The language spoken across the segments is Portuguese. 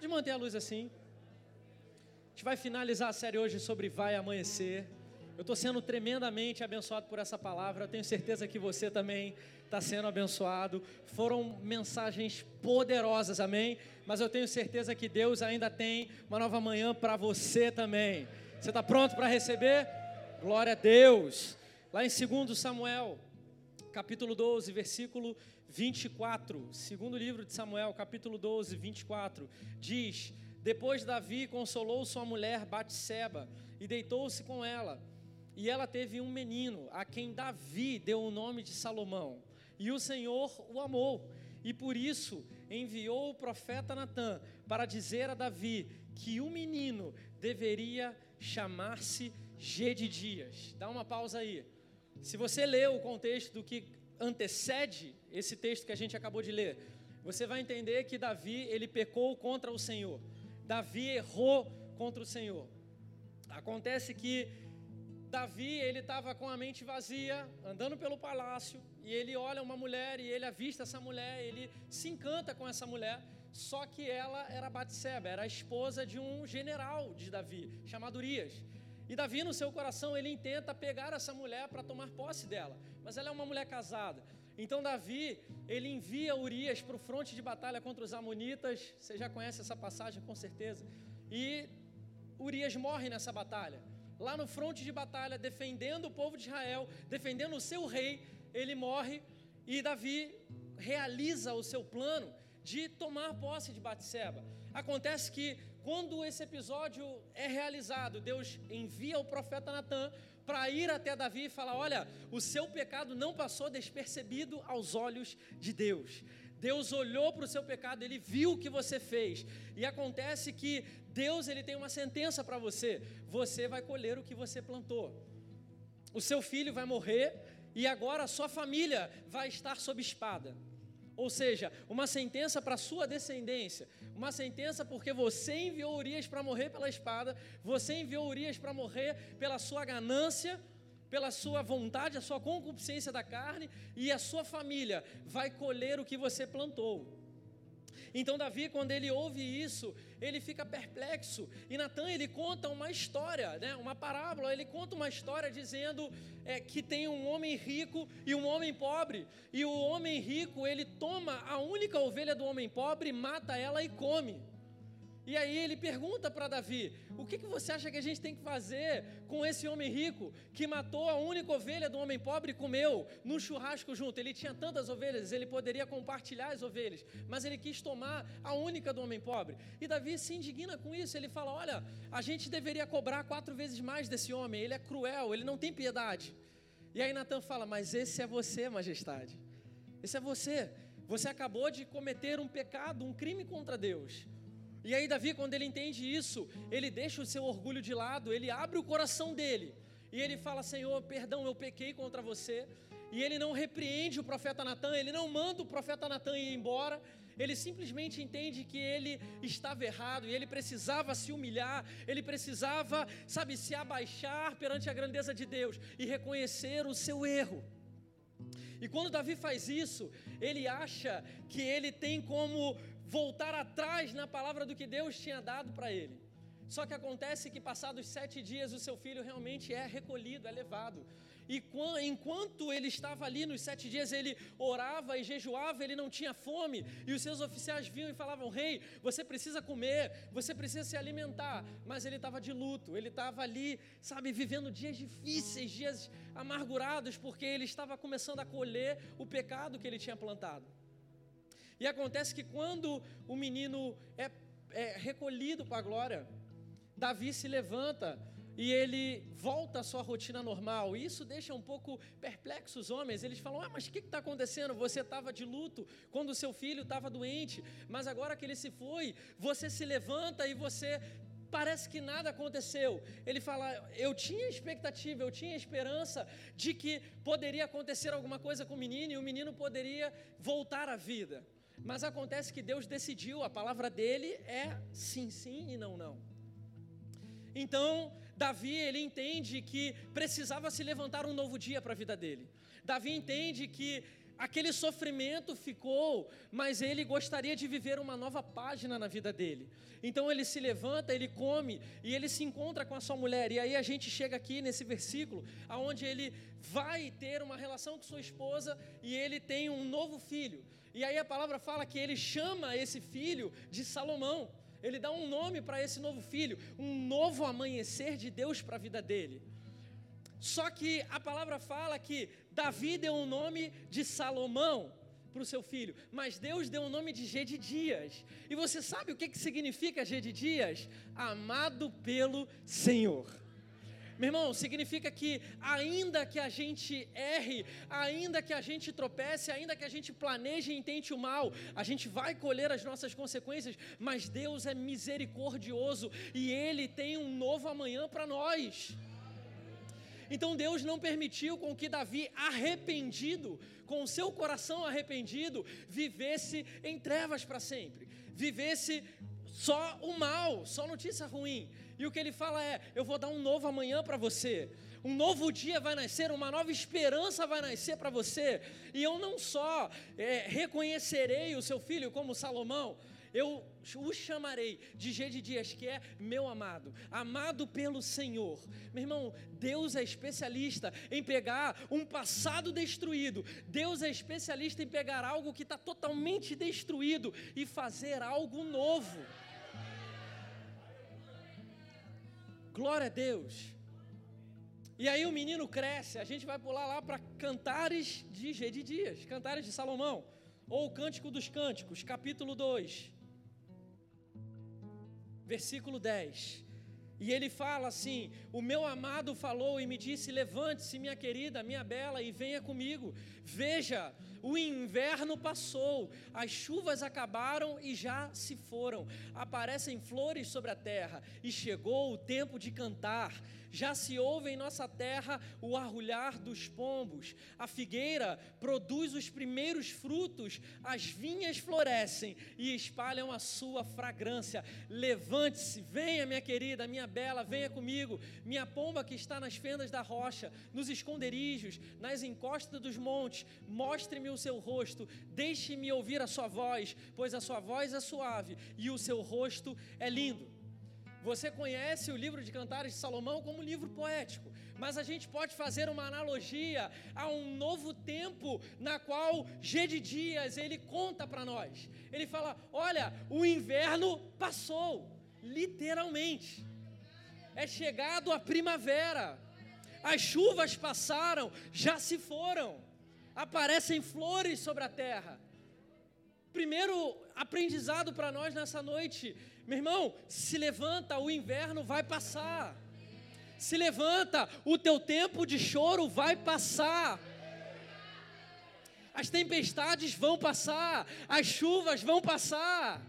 Pode manter a luz assim. A gente vai finalizar a série hoje sobre Vai Amanhecer. Eu estou sendo tremendamente abençoado por essa palavra. Eu tenho certeza que você também está sendo abençoado. Foram mensagens poderosas, amém? Mas eu tenho certeza que Deus ainda tem uma nova manhã para você também. Você está pronto para receber? Glória a Deus. Lá em 2 Samuel, capítulo 12, versículo 24. Segundo livro de Samuel, capítulo 12, 24. Diz: Depois Davi consolou sua mulher Batseba e deitou-se com ela. E ela teve um menino, a quem Davi deu o nome de Salomão. E o Senhor o amou, e por isso enviou o profeta Natã para dizer a Davi que o menino deveria chamar-se Gedidias. Dá uma pausa aí. Se você lê o contexto do que antecede esse texto que a gente acabou de ler, você vai entender que Davi, ele pecou contra o Senhor. Davi errou contra o Senhor. Acontece que Davi, ele estava com a mente vazia, andando pelo palácio, e ele olha uma mulher e ele avista essa mulher, ele se encanta com essa mulher, só que ela era Batseba, era a esposa de um general de Davi, chamado Urias. E Davi, no seu coração, ele intenta pegar essa mulher para tomar posse dela, mas ela é uma mulher casada. Então Davi, ele envia Urias para o fronte de batalha contra os amonitas. Você já conhece essa passagem com certeza. E Urias morre nessa batalha lá no fronte de batalha, defendendo o povo de Israel, defendendo o seu rei, ele morre e Davi realiza o seu plano de tomar posse de Batseba. Acontece que quando esse episódio é realizado, Deus envia o profeta Natan para ir até Davi e falar: Olha, o seu pecado não passou despercebido aos olhos de Deus. Deus olhou para o seu pecado, ele viu o que você fez. E acontece que Deus ele tem uma sentença para você. Você vai colher o que você plantou. O seu filho vai morrer e agora a sua família vai estar sob espada. Ou seja, uma sentença para sua descendência. Uma sentença porque você enviou Urias para morrer pela espada, você enviou Urias para morrer pela sua ganância, pela sua vontade, a sua concupiscência da carne, e a sua família vai colher o que você plantou. Então Davi, quando ele ouve isso, ele fica perplexo. E Natan ele conta uma história, né? uma parábola. Ele conta uma história dizendo é, que tem um homem rico e um homem pobre. E o homem rico ele toma a única ovelha do homem pobre, mata ela e come. E aí ele pergunta para Davi: o que, que você acha que a gente tem que fazer com esse homem rico que matou a única ovelha do homem pobre e comeu no churrasco junto? Ele tinha tantas ovelhas, ele poderia compartilhar as ovelhas, mas ele quis tomar a única do homem pobre. E Davi se indigna com isso. Ele fala: olha, a gente deveria cobrar quatro vezes mais desse homem, ele é cruel, ele não tem piedade. E aí Natan fala: mas esse é você, majestade. Esse é você. Você acabou de cometer um pecado, um crime contra Deus. E aí, Davi, quando ele entende isso, ele deixa o seu orgulho de lado, ele abre o coração dele e ele fala: Senhor, perdão, eu pequei contra você. E ele não repreende o profeta Natan, ele não manda o profeta Natan ir embora, ele simplesmente entende que ele estava errado e ele precisava se humilhar, ele precisava, sabe, se abaixar perante a grandeza de Deus e reconhecer o seu erro. E quando Davi faz isso, ele acha que ele tem como voltar atrás na palavra do que Deus tinha dado para ele. Só que acontece que, passados sete dias, o seu filho realmente é recolhido, é levado. E enquanto ele estava ali nos sete dias, ele orava e jejuava, ele não tinha fome. E os seus oficiais vinham e falavam: Rei, você precisa comer, você precisa se alimentar. Mas ele estava de luto, ele estava ali, sabe, vivendo dias difíceis, dias amargurados, porque ele estava começando a colher o pecado que ele tinha plantado. E acontece que quando o menino é, é recolhido para a glória, Davi se levanta e ele volta à sua rotina normal. E isso deixa um pouco perplexos os homens. Eles falam: Ah, mas o que está acontecendo? Você estava de luto quando seu filho estava doente, mas agora que ele se foi, você se levanta e você parece que nada aconteceu. Ele fala: Eu tinha expectativa, eu tinha esperança de que poderia acontecer alguma coisa com o menino e o menino poderia voltar à vida. Mas acontece que Deus decidiu, a palavra dele é sim, sim e não, não. Então, Davi, ele entende que precisava se levantar um novo dia para a vida dele. Davi entende que aquele sofrimento ficou, mas ele gostaria de viver uma nova página na vida dele. Então ele se levanta, ele come e ele se encontra com a sua mulher. E aí a gente chega aqui nesse versículo, aonde ele vai ter uma relação com sua esposa e ele tem um novo filho. E aí a palavra fala que ele chama esse filho de Salomão. Ele dá um nome para esse novo filho, um novo amanhecer de Deus para a vida dele. Só que a palavra fala que Davi deu o um nome de Salomão para o seu filho, mas Deus deu o um nome de Gedidias. E você sabe o que, que significa Gedidias? Amado pelo Senhor. Meu irmão, significa que ainda que a gente erre, ainda que a gente tropece, ainda que a gente planeje e intente o mal, a gente vai colher as nossas consequências, mas Deus é misericordioso e Ele tem um novo amanhã para nós. Então Deus não permitiu com que Davi, arrependido, com o seu coração arrependido, vivesse em trevas para sempre, vivesse só o mal, só notícia ruim. E o que ele fala é: eu vou dar um novo amanhã para você. Um novo dia vai nascer, uma nova esperança vai nascer para você. E eu não só é, reconhecerei o seu filho como Salomão, eu o chamarei de Gedidias, que é meu amado, amado pelo Senhor. Meu irmão, Deus é especialista em pegar um passado destruído, Deus é especialista em pegar algo que está totalmente destruído e fazer algo novo. Glória a Deus. E aí o menino cresce, a gente vai pular lá para Cantares de Gedidias, Cantares de Salomão, ou Cântico dos Cânticos, capítulo 2 versículo 10. E ele fala assim: O meu amado falou e me disse: Levante-se, minha querida, minha bela, e venha comigo. Veja, o inverno passou, as chuvas acabaram e já se foram. Aparecem flores sobre a terra, e chegou o tempo de cantar. Já se ouve em nossa terra o arrulhar dos pombos. A figueira produz os primeiros frutos, as vinhas florescem e espalham a sua fragrância. Levante-se, venha, minha querida, minha bela, venha comigo. Minha pomba que está nas fendas da rocha, nos esconderijos, nas encostas dos montes, mostre-me o seu rosto, deixe-me ouvir a sua voz, pois a sua voz é suave e o seu rosto é lindo. Você conhece o livro de Cantares de Salomão como um livro poético, mas a gente pode fazer uma analogia a um novo tempo na qual Gedidias ele conta para nós. Ele fala: "Olha, o inverno passou, literalmente. É chegado a primavera. As chuvas passaram, já se foram. Aparecem flores sobre a terra. Primeiro aprendizado para nós nessa noite meu irmão, se levanta, o inverno vai passar. Se levanta, o teu tempo de choro vai passar. As tempestades vão passar, as chuvas vão passar.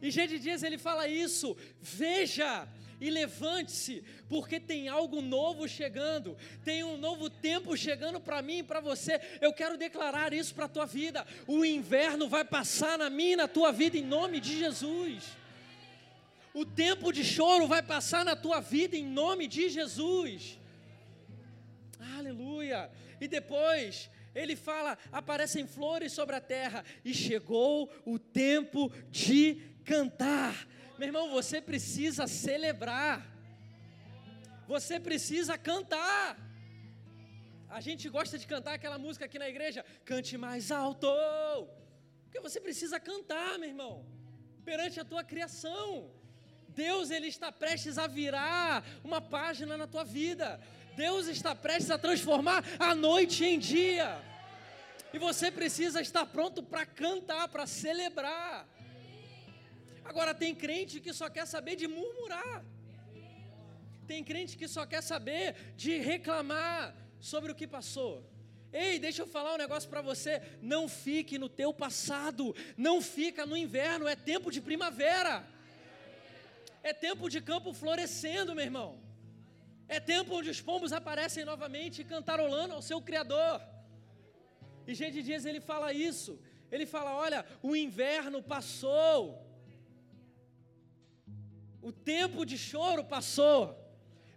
E de Dias ele fala isso: veja e levante-se, porque tem algo novo chegando, tem um novo tempo chegando para mim e para você. Eu quero declarar isso para a tua vida: o inverno vai passar na minha e na tua vida, em nome de Jesus. O tempo de choro vai passar na tua vida em nome de Jesus. Aleluia. E depois ele fala: aparecem flores sobre a terra e chegou o tempo de cantar. Meu irmão, você precisa celebrar. Você precisa cantar. A gente gosta de cantar aquela música aqui na igreja, cante mais alto. Porque você precisa cantar, meu irmão, perante a tua criação. Deus ele está prestes a virar uma página na tua vida. Deus está prestes a transformar a noite em dia. E você precisa estar pronto para cantar, para celebrar. Agora tem crente que só quer saber de murmurar. Tem crente que só quer saber de reclamar sobre o que passou. Ei, deixa eu falar um negócio para você, não fique no teu passado, não fica no inverno, é tempo de primavera. É tempo de campo florescendo, meu irmão. É tempo onde os pombos aparecem novamente cantarolando ao seu Criador. E G de Dias ele fala isso. Ele fala: olha, o inverno passou. O tempo de choro passou.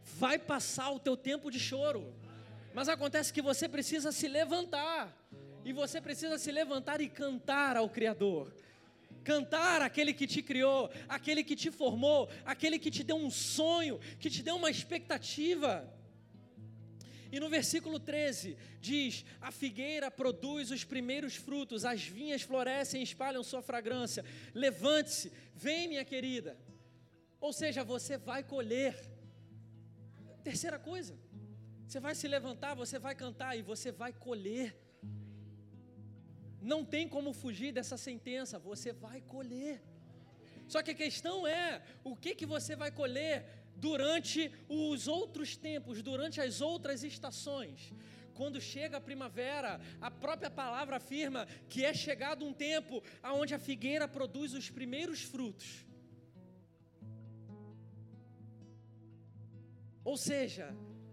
Vai passar o teu tempo de choro. Mas acontece que você precisa se levantar E você precisa se levantar e cantar ao Criador. Cantar aquele que te criou, aquele que te formou, aquele que te deu um sonho, que te deu uma expectativa. E no versículo 13 diz: A figueira produz os primeiros frutos, as vinhas florescem e espalham sua fragrância. Levante-se, vem, minha querida. Ou seja, você vai colher. Terceira coisa, você vai se levantar, você vai cantar e você vai colher. Não tem como fugir dessa sentença, você vai colher. Só que a questão é, o que que você vai colher durante os outros tempos, durante as outras estações? Quando chega a primavera, a própria palavra afirma que é chegado um tempo aonde a figueira produz os primeiros frutos. Ou seja,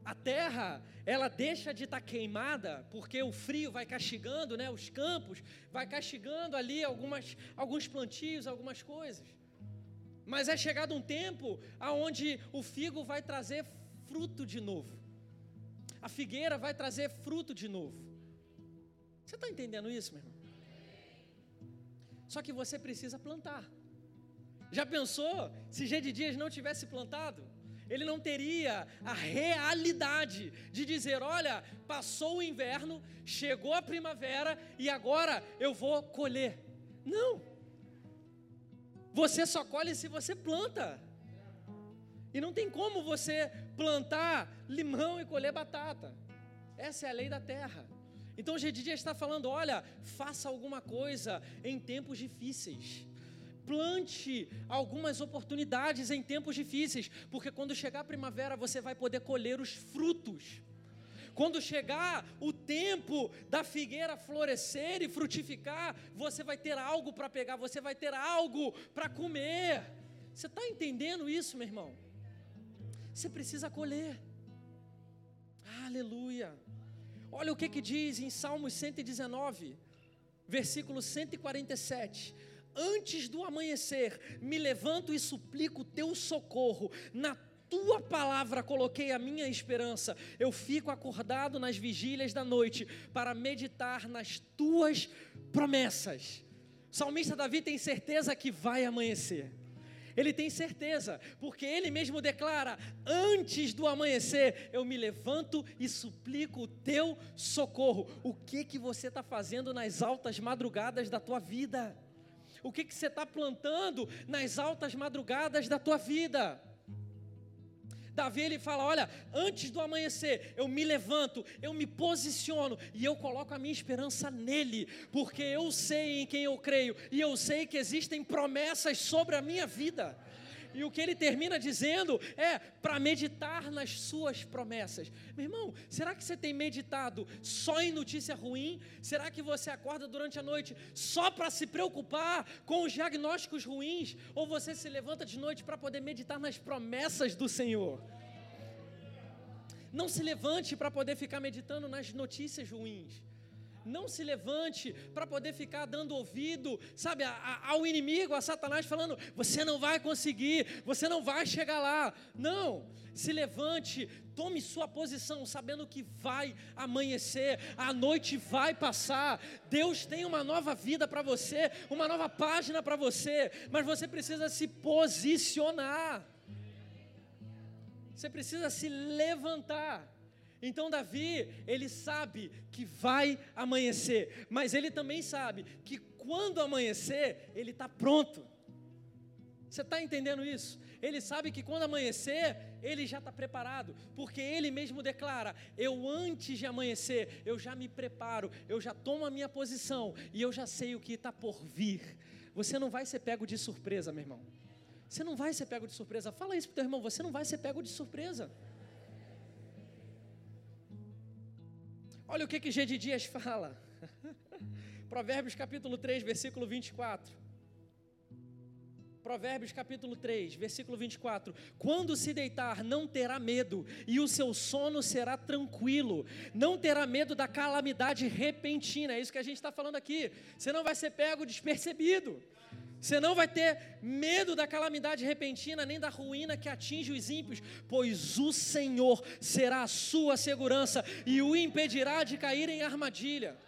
a terra ela deixa de estar tá queimada porque o frio vai castigando, né, os campos, vai castigando ali algumas, alguns plantios, algumas coisas. Mas é chegado um tempo aonde o figo vai trazer fruto de novo. A figueira vai trazer fruto de novo. Você está entendendo isso, meu irmão? Só que você precisa plantar. Já pensou se G de Dias não tivesse plantado? Ele não teria a realidade de dizer: olha, passou o inverno, chegou a primavera e agora eu vou colher. Não. Você só colhe se você planta. E não tem como você plantar limão e colher batata. Essa é a lei da terra. Então, o Gedidia está falando: olha, faça alguma coisa em tempos difíceis plante algumas oportunidades em tempos difíceis, porque quando chegar a primavera você vai poder colher os frutos. Quando chegar o tempo da figueira florescer e frutificar, você vai ter algo para pegar, você vai ter algo para comer. Você está entendendo isso, meu irmão? Você precisa colher. Aleluia. Olha o que, que diz em Salmos 119, versículo 147 antes do amanhecer, me levanto e suplico teu socorro. Na tua palavra coloquei a minha esperança. Eu fico acordado nas vigílias da noite para meditar nas tuas promessas. O salmista Davi tem certeza que vai amanhecer. Ele tem certeza, porque ele mesmo declara: antes do amanhecer, eu me levanto e suplico o teu socorro. O que que você está fazendo nas altas madrugadas da tua vida? O que, que você está plantando nas altas madrugadas da tua vida. Davi ele fala: Olha, antes do amanhecer, eu me levanto, eu me posiciono e eu coloco a minha esperança nele, porque eu sei em quem eu creio e eu sei que existem promessas sobre a minha vida. E o que ele termina dizendo é para meditar nas suas promessas. Meu irmão, será que você tem meditado só em notícia ruim? Será que você acorda durante a noite só para se preocupar com os diagnósticos ruins? Ou você se levanta de noite para poder meditar nas promessas do Senhor? Não se levante para poder ficar meditando nas notícias ruins não se levante para poder ficar dando ouvido, sabe, ao inimigo, a Satanás, falando: você não vai conseguir, você não vai chegar lá. Não, se levante, tome sua posição, sabendo que vai amanhecer, a noite vai passar. Deus tem uma nova vida para você, uma nova página para você, mas você precisa se posicionar. Você precisa se levantar. Então Davi, ele sabe que vai amanhecer, mas ele também sabe que quando amanhecer, ele está pronto. Você está entendendo isso? Ele sabe que quando amanhecer, ele já está preparado, porque ele mesmo declara: eu antes de amanhecer, eu já me preparo, eu já tomo a minha posição e eu já sei o que está por vir. Você não vai ser pego de surpresa, meu irmão. Você não vai ser pego de surpresa. Fala isso para o teu irmão: você não vai ser pego de surpresa. Olha o que que G Dias fala. Provérbios capítulo 3, versículo 24. Provérbios capítulo 3, versículo 24: Quando se deitar, não terá medo, e o seu sono será tranquilo, não terá medo da calamidade repentina. É isso que a gente está falando aqui. Você não vai ser pego despercebido. Você não vai ter medo da calamidade repentina, nem da ruína que atinge os ímpios, pois o Senhor será a sua segurança e o impedirá de cair em armadilha.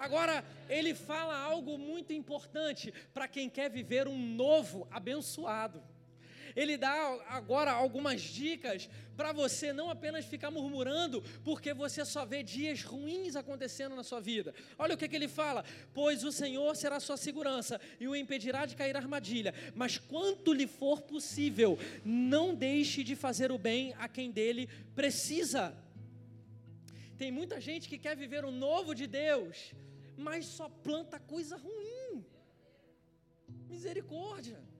Agora, ele fala algo muito importante para quem quer viver um novo abençoado. Ele dá agora algumas dicas para você não apenas ficar murmurando, porque você só vê dias ruins acontecendo na sua vida. Olha o que, que ele fala: Pois o Senhor será sua segurança e o impedirá de cair armadilha, mas quanto lhe for possível, não deixe de fazer o bem a quem dele precisa. Tem muita gente que quer viver o novo de Deus, mas só planta coisa ruim. Misericórdia.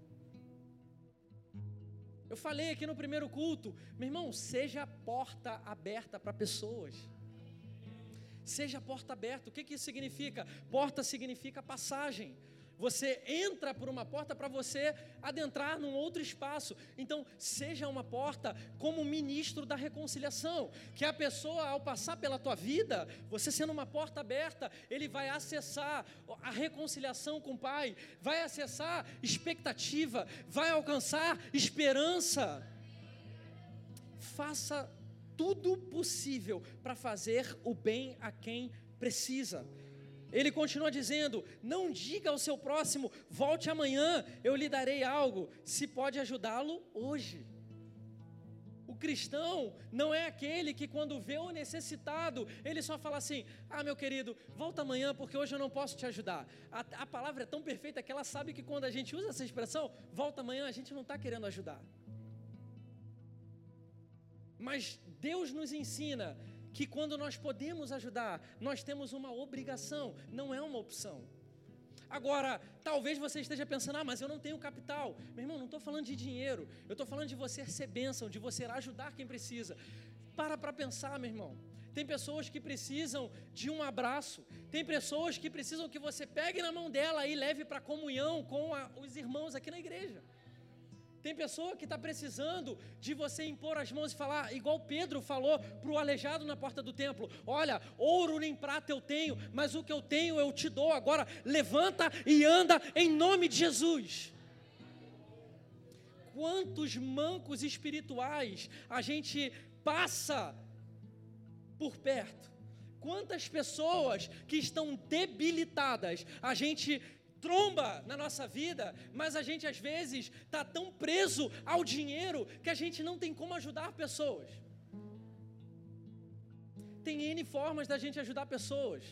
Eu falei aqui no primeiro culto, meu irmão, seja a porta aberta para pessoas. Seja a porta aberta. O que, que isso significa? Porta significa passagem. Você entra por uma porta para você adentrar num outro espaço. Então, seja uma porta como ministro da reconciliação, que a pessoa ao passar pela tua vida, você sendo uma porta aberta, ele vai acessar a reconciliação com o Pai, vai acessar expectativa, vai alcançar esperança. Faça tudo possível para fazer o bem a quem precisa. Ele continua dizendo: Não diga ao seu próximo, volte amanhã, eu lhe darei algo, se pode ajudá-lo hoje. O cristão não é aquele que, quando vê o necessitado, ele só fala assim: Ah, meu querido, volta amanhã porque hoje eu não posso te ajudar. A, a palavra é tão perfeita que ela sabe que quando a gente usa essa expressão, volta amanhã, a gente não está querendo ajudar. Mas Deus nos ensina que quando nós podemos ajudar, nós temos uma obrigação, não é uma opção. Agora, talvez você esteja pensando, ah, mas eu não tenho capital. Meu irmão, não estou falando de dinheiro, eu estou falando de você ser bênção, de você ajudar quem precisa. Para para pensar, meu irmão. Tem pessoas que precisam de um abraço, tem pessoas que precisam que você pegue na mão dela e leve para comunhão com a, os irmãos aqui na igreja. Tem pessoa que está precisando de você impor as mãos e falar, igual Pedro falou para o aleijado na porta do templo: Olha, ouro nem prata eu tenho, mas o que eu tenho eu te dou. Agora levanta e anda em nome de Jesus. Quantos mancos espirituais a gente passa por perto? Quantas pessoas que estão debilitadas a gente tromba na nossa vida, mas a gente às vezes está tão preso ao dinheiro que a gente não tem como ajudar pessoas. Tem N formas da gente ajudar pessoas.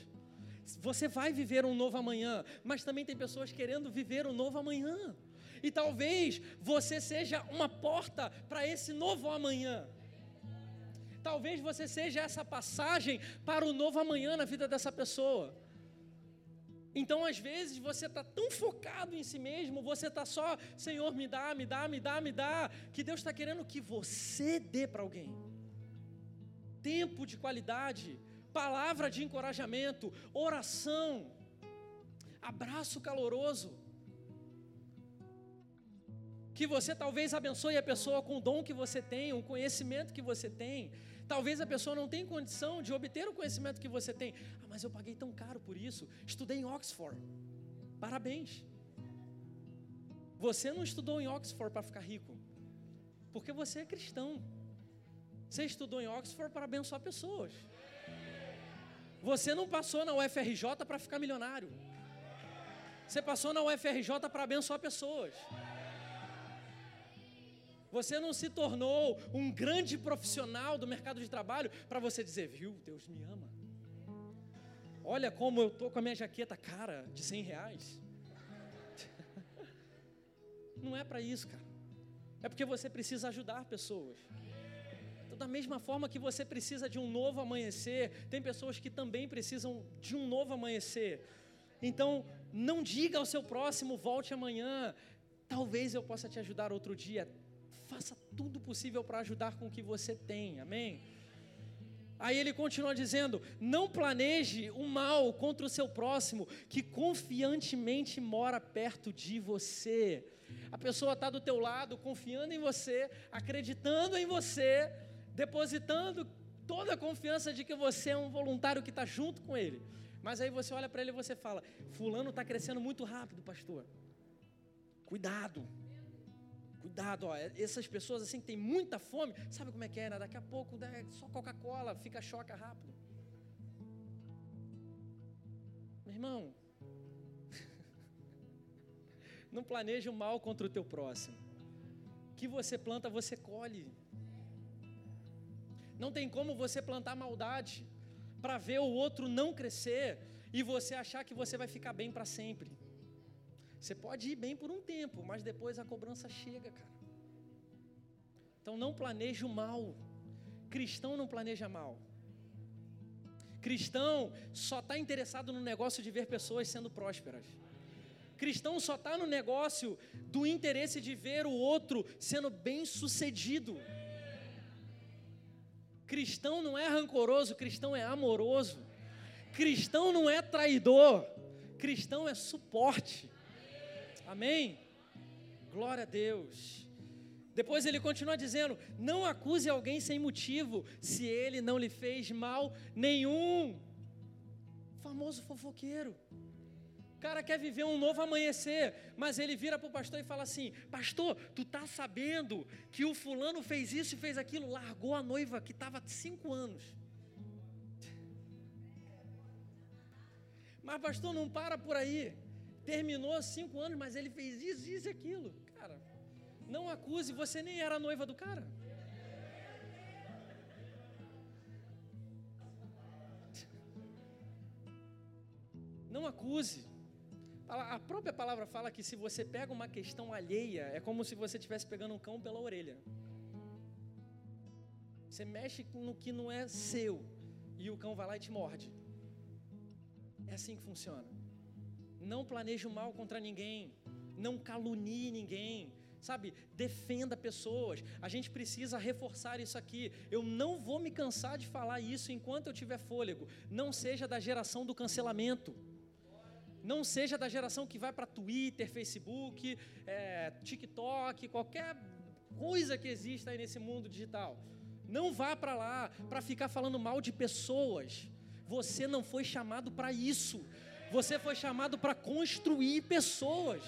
Você vai viver um novo amanhã, mas também tem pessoas querendo viver um novo amanhã. E talvez você seja uma porta para esse novo amanhã. Talvez você seja essa passagem para o novo amanhã na vida dessa pessoa. Então, às vezes, você está tão focado em si mesmo, você está só, Senhor, me dá, me dá, me dá, me dá, que Deus está querendo que você dê para alguém. Tempo de qualidade, palavra de encorajamento, oração, abraço caloroso. Que você talvez abençoe a pessoa com o dom que você tem, o conhecimento que você tem, Talvez a pessoa não tenha condição de obter o conhecimento que você tem. Ah, mas eu paguei tão caro por isso. Estudei em Oxford. Parabéns. Você não estudou em Oxford para ficar rico. Porque você é cristão. Você estudou em Oxford para abençoar pessoas. Você não passou na UFRJ para ficar milionário. Você passou na UFRJ para abençoar pessoas. Você não se tornou um grande profissional do mercado de trabalho para você dizer, viu, Deus me ama. Olha como eu estou com a minha jaqueta cara de 100 reais. Não é para isso, cara. É porque você precisa ajudar pessoas. Então, da mesma forma que você precisa de um novo amanhecer, tem pessoas que também precisam de um novo amanhecer. Então, não diga ao seu próximo, volte amanhã. Talvez eu possa te ajudar outro dia faça tudo possível para ajudar com o que você tem, amém? Aí ele continua dizendo: não planeje o mal contra o seu próximo, que confiantemente mora perto de você. A pessoa está do teu lado, confiando em você, acreditando em você, depositando toda a confiança de que você é um voluntário que está junto com ele. Mas aí você olha para ele e você fala: Fulano está crescendo muito rápido, pastor. Cuidado. Cuidado, ó, essas pessoas assim que tem muita fome, sabe como é que é? Né? Daqui a pouco né, só Coca-Cola, fica choca rápido. Meu irmão, não planeje o mal contra o teu próximo. Que você planta, você colhe. Não tem como você plantar maldade para ver o outro não crescer e você achar que você vai ficar bem para sempre. Você pode ir bem por um tempo, mas depois a cobrança chega, cara. Então não planeje o mal. Cristão não planeja mal. Cristão só está interessado no negócio de ver pessoas sendo prósperas. Cristão só está no negócio do interesse de ver o outro sendo bem sucedido. Cristão não é rancoroso, cristão é amoroso. Cristão não é traidor, cristão é suporte. Amém? Glória a Deus. Depois ele continua dizendo: Não acuse alguém sem motivo, se ele não lhe fez mal nenhum. famoso fofoqueiro. O cara quer viver um novo amanhecer, mas ele vira para o pastor e fala assim: Pastor, tu tá sabendo que o fulano fez isso e fez aquilo, largou a noiva que estava cinco anos. Mas pastor, não para por aí. Terminou cinco anos, mas ele fez isso, isso e aquilo. Cara, não acuse, você nem era noiva do cara. Não acuse. A própria palavra fala que se você pega uma questão alheia, é como se você estivesse pegando um cão pela orelha. Você mexe no que não é seu e o cão vai lá e te morde. É assim que funciona. Não planeje mal contra ninguém. Não calunie ninguém sabe, defenda pessoas. A gente precisa reforçar isso aqui. Eu não vou me cansar de falar isso enquanto eu tiver fôlego. Não seja da geração do cancelamento. Não seja da geração que vai para Twitter, Facebook, é, TikTok, qualquer coisa que exista aí nesse mundo digital. Não vá para lá para ficar falando mal de pessoas. Você não foi chamado para isso. Você foi chamado para construir pessoas.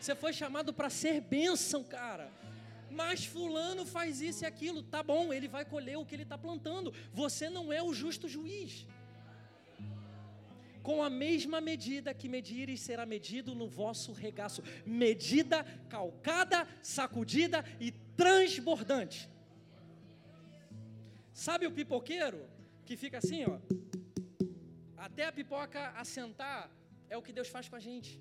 Você foi chamado para ser bênção, cara. Mas fulano faz isso e aquilo, tá bom, ele vai colher o que ele está plantando. Você não é o justo juiz. Com a mesma medida que medires, será medido no vosso regaço. Medida calcada, sacudida e transbordante. Sabe o pipoqueiro que fica assim, ó? Até a pipoca assentar, é o que Deus faz com a gente.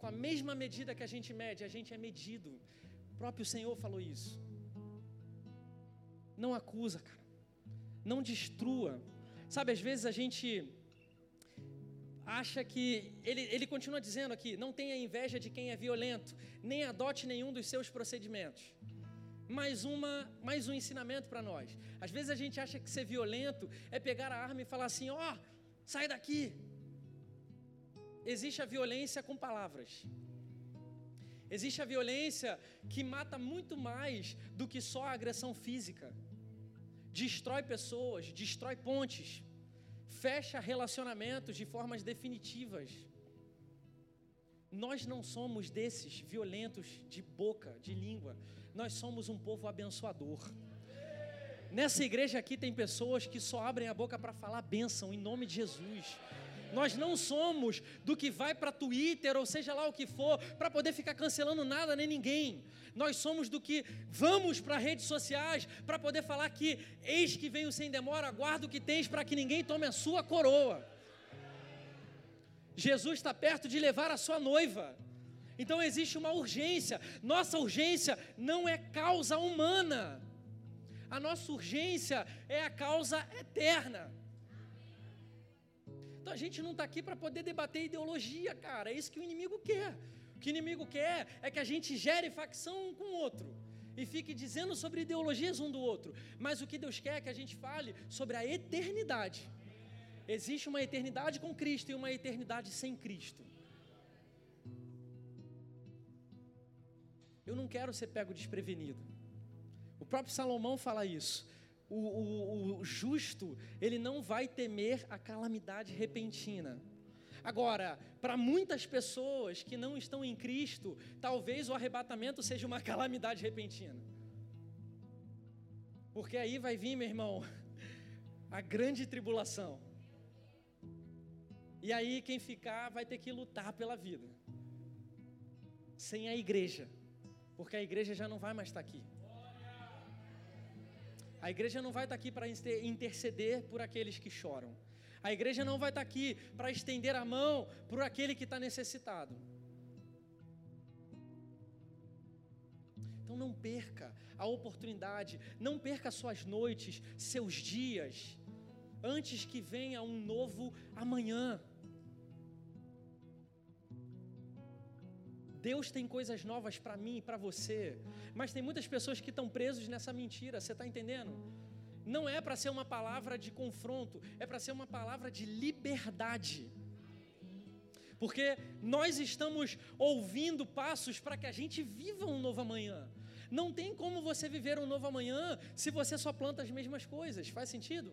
Com a mesma medida que a gente mede, a gente é medido. O próprio Senhor falou isso. Não acusa, cara. Não destrua. Sabe, às vezes a gente acha que. Ele, ele continua dizendo aqui: não tenha inveja de quem é violento, nem adote nenhum dos seus procedimentos. Mais, uma, mais um ensinamento para nós. Às vezes a gente acha que ser violento é pegar a arma e falar assim: ó, oh, sai daqui, existe a violência com palavras. Existe a violência que mata muito mais do que só a agressão física. Destrói pessoas, destrói pontes, fecha relacionamentos de formas definitivas. Nós não somos desses violentos de boca, de língua. Nós somos um povo abençoador. Nessa igreja aqui tem pessoas que só abrem a boca para falar bênção em nome de Jesus. Nós não somos do que vai para Twitter ou seja lá o que for para poder ficar cancelando nada nem ninguém. Nós somos do que vamos para redes sociais para poder falar que eis que venho sem demora, aguardo o que tens para que ninguém tome a sua coroa. Jesus está perto de levar a sua noiva. Então existe uma urgência. Nossa urgência não é causa humana. A nossa urgência é a causa eterna. Então a gente não está aqui para poder debater ideologia, cara. É isso que o inimigo quer. O que o inimigo quer é que a gente gere facção um com o outro e fique dizendo sobre ideologias um do outro. Mas o que Deus quer é que a gente fale sobre a eternidade. Existe uma eternidade com Cristo e uma eternidade sem Cristo. Eu não quero ser pego desprevenido. O próprio Salomão fala isso o, o, o justo, ele não vai temer a calamidade repentina. Agora, para muitas pessoas que não estão em Cristo, talvez o arrebatamento seja uma calamidade repentina. Porque aí vai vir, meu irmão, a grande tribulação. E aí, quem ficar vai ter que lutar pela vida, sem a igreja, porque a igreja já não vai mais estar aqui. A igreja não vai estar aqui para interceder por aqueles que choram. A igreja não vai estar aqui para estender a mão por aquele que está necessitado. Então não perca a oportunidade, não perca suas noites, seus dias, antes que venha um novo amanhã. Deus tem coisas novas para mim e para você, mas tem muitas pessoas que estão presos nessa mentira, você está entendendo? Não é para ser uma palavra de confronto, é para ser uma palavra de liberdade. Porque nós estamos ouvindo passos para que a gente viva um novo amanhã. Não tem como você viver um novo amanhã se você só planta as mesmas coisas. Faz sentido?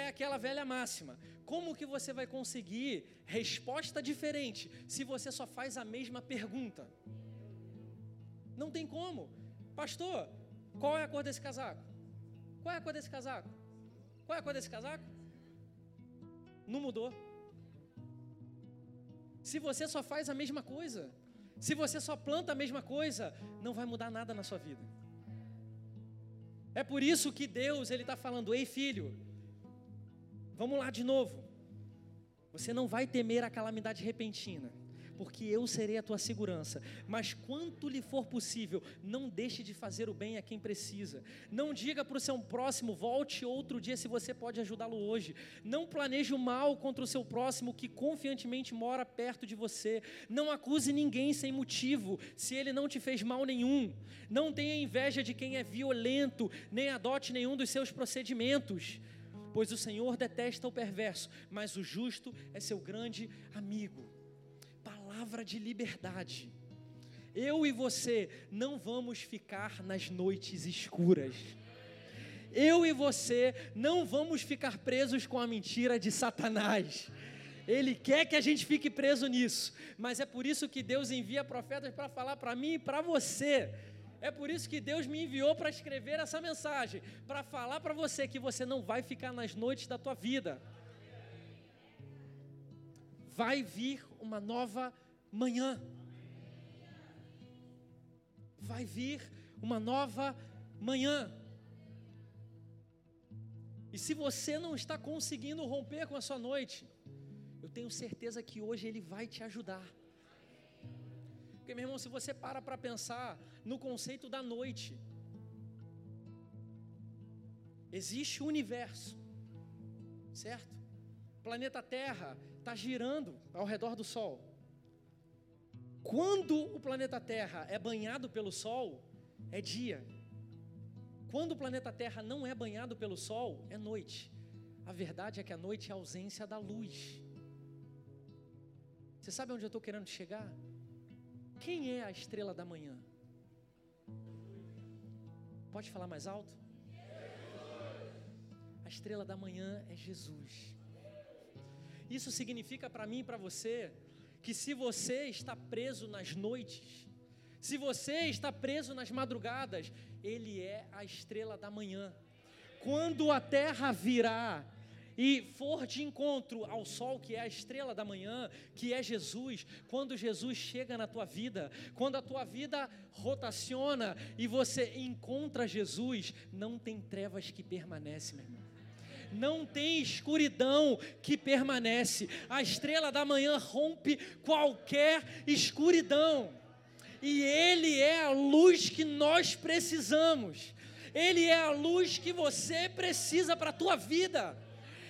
É aquela velha máxima. Como que você vai conseguir resposta diferente se você só faz a mesma pergunta? Não tem como. Pastor, qual é a cor desse casaco? Qual é a cor desse casaco? Qual é a cor desse casaco? Não mudou. Se você só faz a mesma coisa, se você só planta a mesma coisa, não vai mudar nada na sua vida. É por isso que Deus ele está falando: Ei filho, vamos lá de novo. Você não vai temer a calamidade repentina porque eu serei a tua segurança. Mas quanto lhe for possível, não deixe de fazer o bem a quem precisa. Não diga para o seu próximo, volte outro dia se você pode ajudá-lo hoje. Não planeje o mal contra o seu próximo que confiantemente mora perto de você. Não acuse ninguém sem motivo, se ele não te fez mal nenhum. Não tenha inveja de quem é violento, nem adote nenhum dos seus procedimentos pois o Senhor detesta o perverso, mas o justo é seu grande amigo palavra de liberdade. Eu e você não vamos ficar nas noites escuras. Eu e você não vamos ficar presos com a mentira de Satanás. Ele quer que a gente fique preso nisso, mas é por isso que Deus envia profetas para falar para mim e para você. É por isso que Deus me enviou para escrever essa mensagem, para falar para você que você não vai ficar nas noites da tua vida. Vai vir uma nova manhã. Vai vir uma nova manhã. E se você não está conseguindo romper com a sua noite, eu tenho certeza que hoje Ele vai te ajudar. Porque, meu irmão, se você para para pensar no conceito da noite, existe o universo, certo? O planeta Terra está girando ao redor do Sol. Quando o planeta Terra é banhado pelo Sol, é dia. Quando o planeta Terra não é banhado pelo Sol, é noite. A verdade é que a noite é a ausência da luz. Você sabe onde eu estou querendo chegar? Quem é a estrela da manhã? Pode falar mais alto? A estrela da manhã é Jesus. Isso significa para mim e para você que se você está preso nas noites, se você está preso nas madrugadas, Ele é a estrela da manhã. Quando a terra virar e for de encontro ao sol, que é a estrela da manhã, que é Jesus, quando Jesus chega na tua vida, quando a tua vida rotaciona e você encontra Jesus, não tem trevas que permanecem, meu irmão não tem escuridão que permanece. A estrela da manhã rompe qualquer escuridão. E Ele é a luz que nós precisamos. Ele é a luz que você precisa para a tua vida.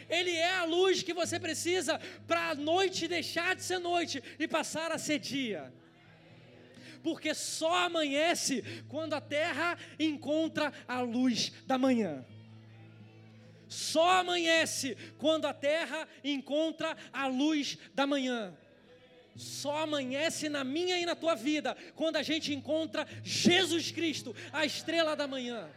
Ele é a luz que você precisa para a noite deixar de ser noite e passar a ser dia. Porque só amanhece quando a terra encontra a luz da manhã só amanhece quando a terra encontra a luz da manhã. Só amanhece na minha e na tua vida quando a gente encontra Jesus Cristo, a estrela da manhã.